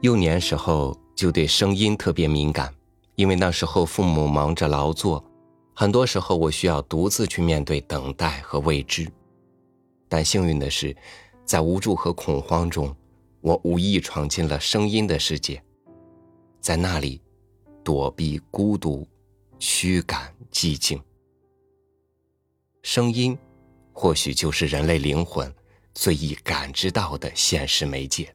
幼年时候就对声音特别敏感，因为那时候父母忙着劳作，很多时候我需要独自去面对等待和未知。但幸运的是，在无助和恐慌中，我无意闯进了声音的世界，在那里躲避孤独，驱赶寂静。声音，或许就是人类灵魂最易感知到的现实媒介。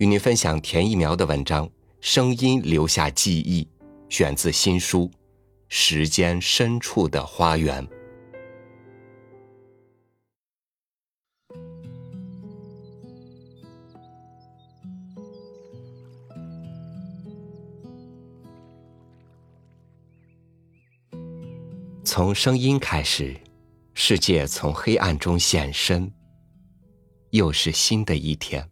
与您分享田一苗的文章《声音留下记忆》，选自新书《时间深处的花园》。从声音开始，世界从黑暗中现身。又是新的一天。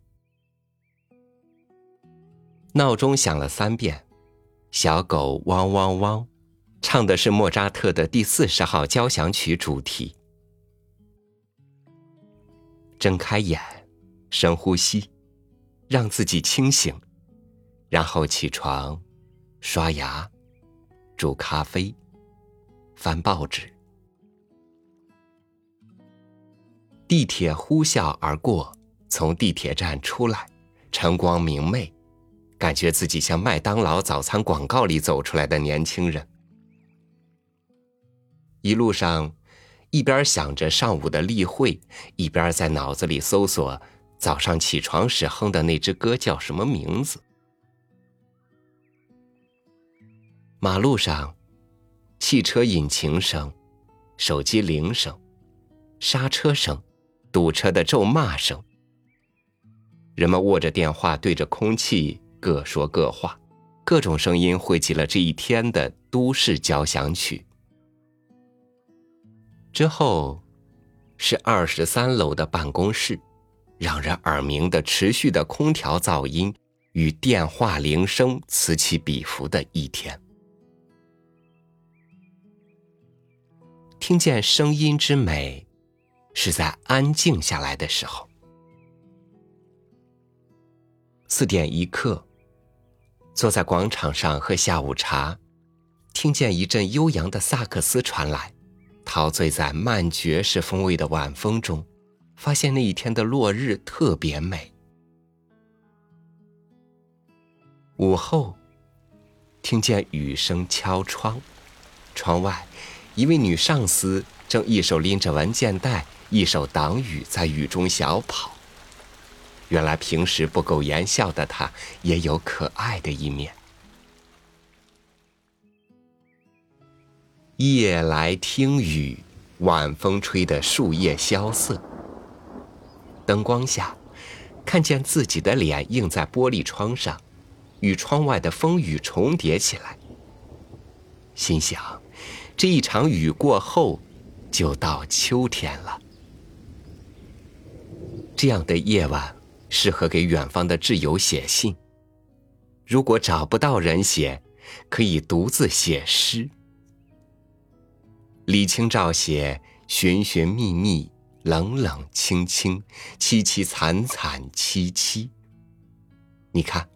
闹钟响了三遍，小狗汪汪汪，唱的是莫扎特的第四十号交响曲主题。睁开眼，深呼吸，让自己清醒，然后起床，刷牙，煮咖啡，翻报纸。地铁呼啸而过，从地铁站出来，晨光明媚。感觉自己像麦当劳早餐广告里走出来的年轻人。一路上，一边想着上午的例会，一边在脑子里搜索早上起床时哼的那支歌叫什么名字。马路上，汽车引擎声、手机铃声、刹车声、堵车的咒骂声，人们握着电话对着空气。各说各话，各种声音汇集了这一天的都市交响曲。之后，是二十三楼的办公室，让人耳鸣的持续的空调噪音与电话铃声此起彼伏的一天。听见声音之美，是在安静下来的时候。四点一刻。坐在广场上喝下午茶，听见一阵悠扬的萨克斯传来，陶醉在慢爵士风味的晚风中，发现那一天的落日特别美。午后，听见雨声敲窗，窗外一位女上司正一手拎着文件袋，一手挡雨，在雨中小跑。原来平时不苟言笑的他，也有可爱的一面。夜来听雨，晚风吹得树叶萧瑟。灯光下，看见自己的脸映在玻璃窗上，与窗外的风雨重叠起来。心想，这一场雨过后，就到秋天了。这样的夜晚。适合给远方的挚友写信。如果找不到人写，可以独自写诗。李清照写：“寻寻觅觅，冷冷清清，凄凄惨惨戚戚。”你看，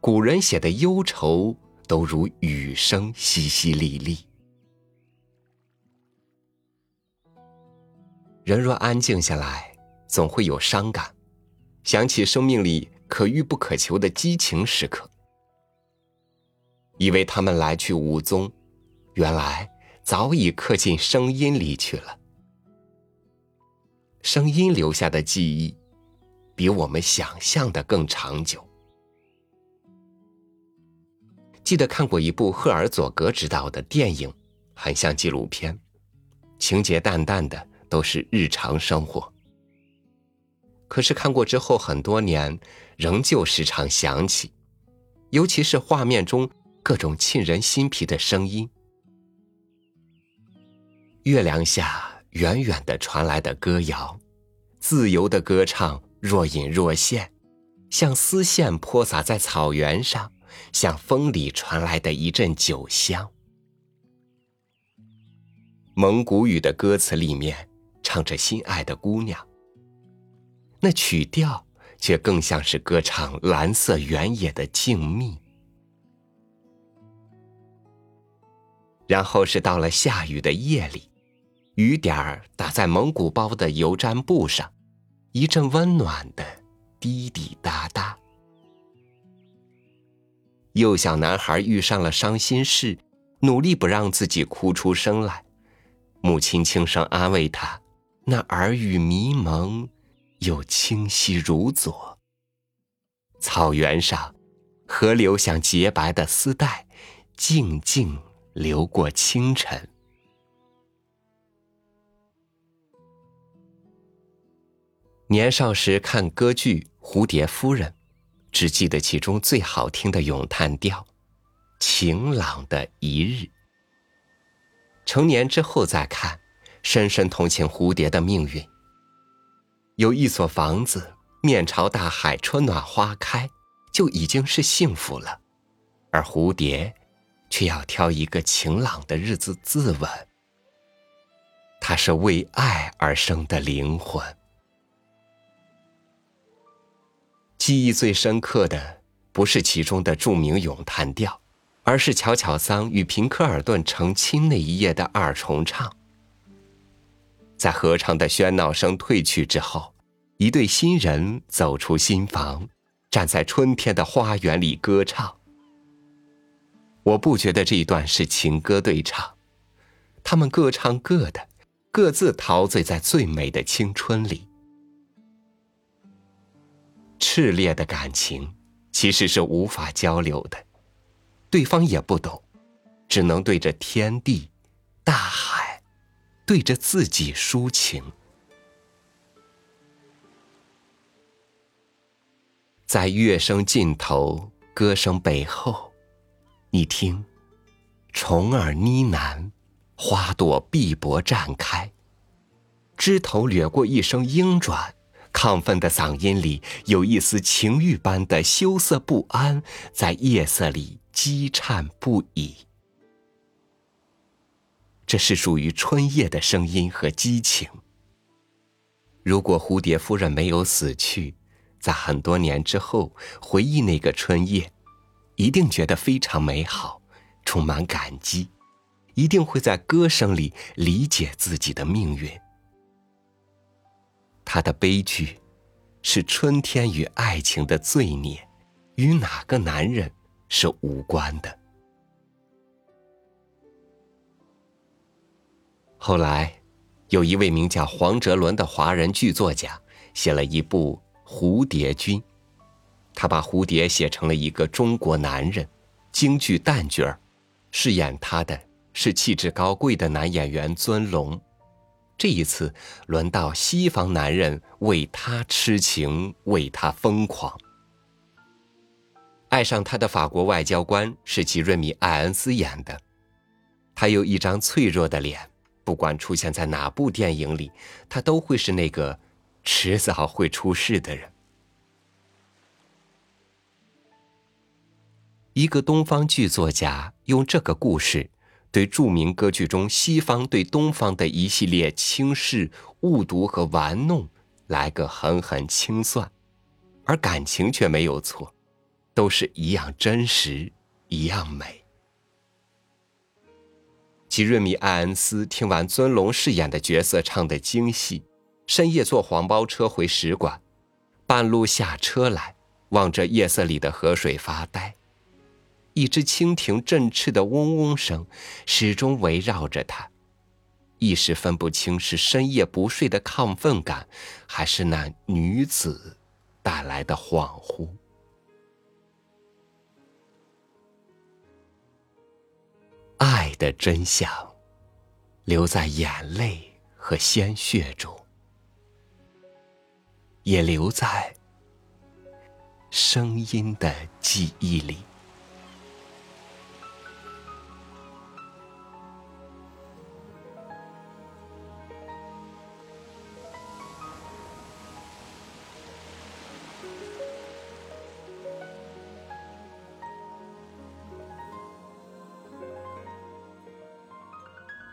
古人写的忧愁都如雨声淅淅沥沥。人若安静下来，总会有伤感。想起生命里可遇不可求的激情时刻，以为他们来去无踪，原来早已刻进声音里去了。声音留下的记忆，比我们想象的更长久。记得看过一部赫尔佐格执导的电影，很像纪录片，情节淡淡的，都是日常生活。可是看过之后很多年，仍旧时常想起，尤其是画面中各种沁人心脾的声音。月亮下远远的传来的歌谣，自由的歌唱，若隐若现，像丝线泼洒在草原上，像风里传来的一阵酒香。蒙古语的歌词里面唱着心爱的姑娘。那曲调却更像是歌唱蓝色原野的静谧。然后是到了下雨的夜里，雨点儿打在蒙古包的油毡布上，一阵温暖的滴滴答答。幼小男孩遇上了伤心事，努力不让自己哭出声来，母亲轻声安慰他，那耳语迷蒙，又清晰如昨。草原上，河流像洁白的丝带，静静流过清晨。年少时看歌剧《蝴蝶夫人》。只记得其中最好听的咏叹调，晴朗的一日。成年之后再看，深深同情蝴蝶的命运。有一所房子，面朝大海，春暖花开，就已经是幸福了。而蝴蝶，却要挑一个晴朗的日子自刎。它是为爱而生的灵魂。记忆最深刻的不是其中的著名咏叹调，而是乔乔桑与平克尔顿成亲那一夜的二重唱。在合唱的喧闹声退去之后，一对新人走出新房，站在春天的花园里歌唱。我不觉得这一段是情歌对唱，他们各唱各的，各自陶醉在最美的青春里。炽烈的感情其实是无法交流的，对方也不懂，只能对着天地、大海，对着自己抒情。在乐声尽头，歌声背后，你听，虫儿呢喃，花朵碧波绽开，枝头掠过一声莺转。亢奋的嗓音里有一丝情欲般的羞涩不安，在夜色里激颤不已。这是属于春夜的声音和激情。如果蝴蝶夫人没有死去，在很多年之后回忆那个春夜，一定觉得非常美好，充满感激，一定会在歌声里理解自己的命运。他的悲剧，是春天与爱情的罪孽，与哪个男人是无关的。后来，有一位名叫黄哲伦的华人剧作家，写了一部《蝴蝶君》，他把蝴蝶写成了一个中国男人，京剧旦角儿，饰演他的是气质高贵的男演员尊龙。这一次，轮到西方男人为他痴情，为他疯狂。爱上他的法国外交官是吉瑞米·艾恩斯演的，他有一张脆弱的脸，不管出现在哪部电影里，他都会是那个迟早会出事的人。一个东方剧作家用这个故事。对著名歌剧中西方对东方的一系列轻视、误读和玩弄，来个狠狠清算，而感情却没有错，都是一样真实，一样美。吉瑞米·艾恩斯听完尊龙饰演的角色唱的精细，深夜坐黄包车回使馆，半路下车来，望着夜色里的河水发呆。一只蜻蜓振翅的嗡嗡声，始终围绕着他，一时分不清是深夜不睡的亢奋感，还是那女子带来的恍惚。的真相，留在眼泪和鲜血中，也留在声音的记忆里。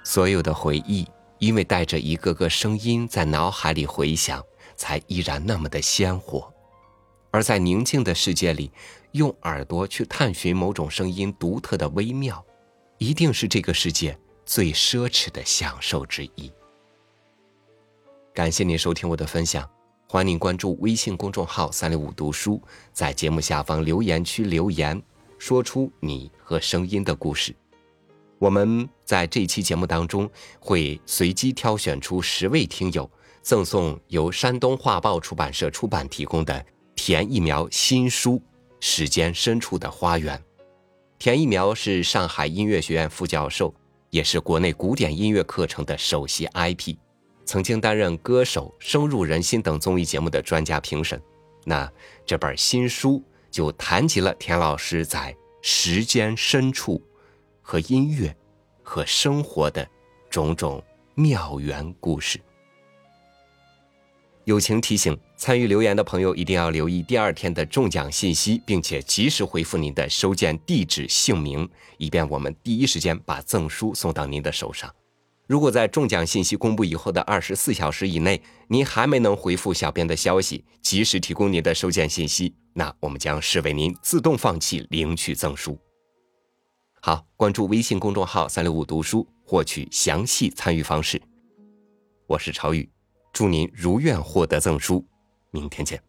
所有的回忆，因为带着一个个声音在脑海里回响，才依然那么的鲜活。而在宁静的世界里，用耳朵去探寻某种声音独特的微妙，一定是这个世界最奢侈的享受之一。感谢您收听我的分享，欢迎您关注微信公众号“三六五读书”，在节目下方留言区留言，说出你和声音的故事。我们在这期节目当中会随机挑选出十位听友，赠送由山东画报出版社出版提供的田一苗新书《时间深处的花园》。田一苗是上海音乐学院副教授，也是国内古典音乐课程的首席 IP，曾经担任《歌手》《深入人心》等综艺节目的专家评审。那这本新书就谈及了田老师在时间深处。和音乐，和生活的种种妙缘故事。友情提醒：参与留言的朋友一定要留意第二天的中奖信息，并且及时回复您的收件地址、姓名，以便我们第一时间把赠书送到您的手上。如果在中奖信息公布以后的二十四小时以内，您还没能回复小编的消息，及时提供您的收件信息，那我们将视为您自动放弃领取赠书。好，关注微信公众号“三六五读书”，获取详细参与方式。我是朝宇，祝您如愿获得赠书，明天见。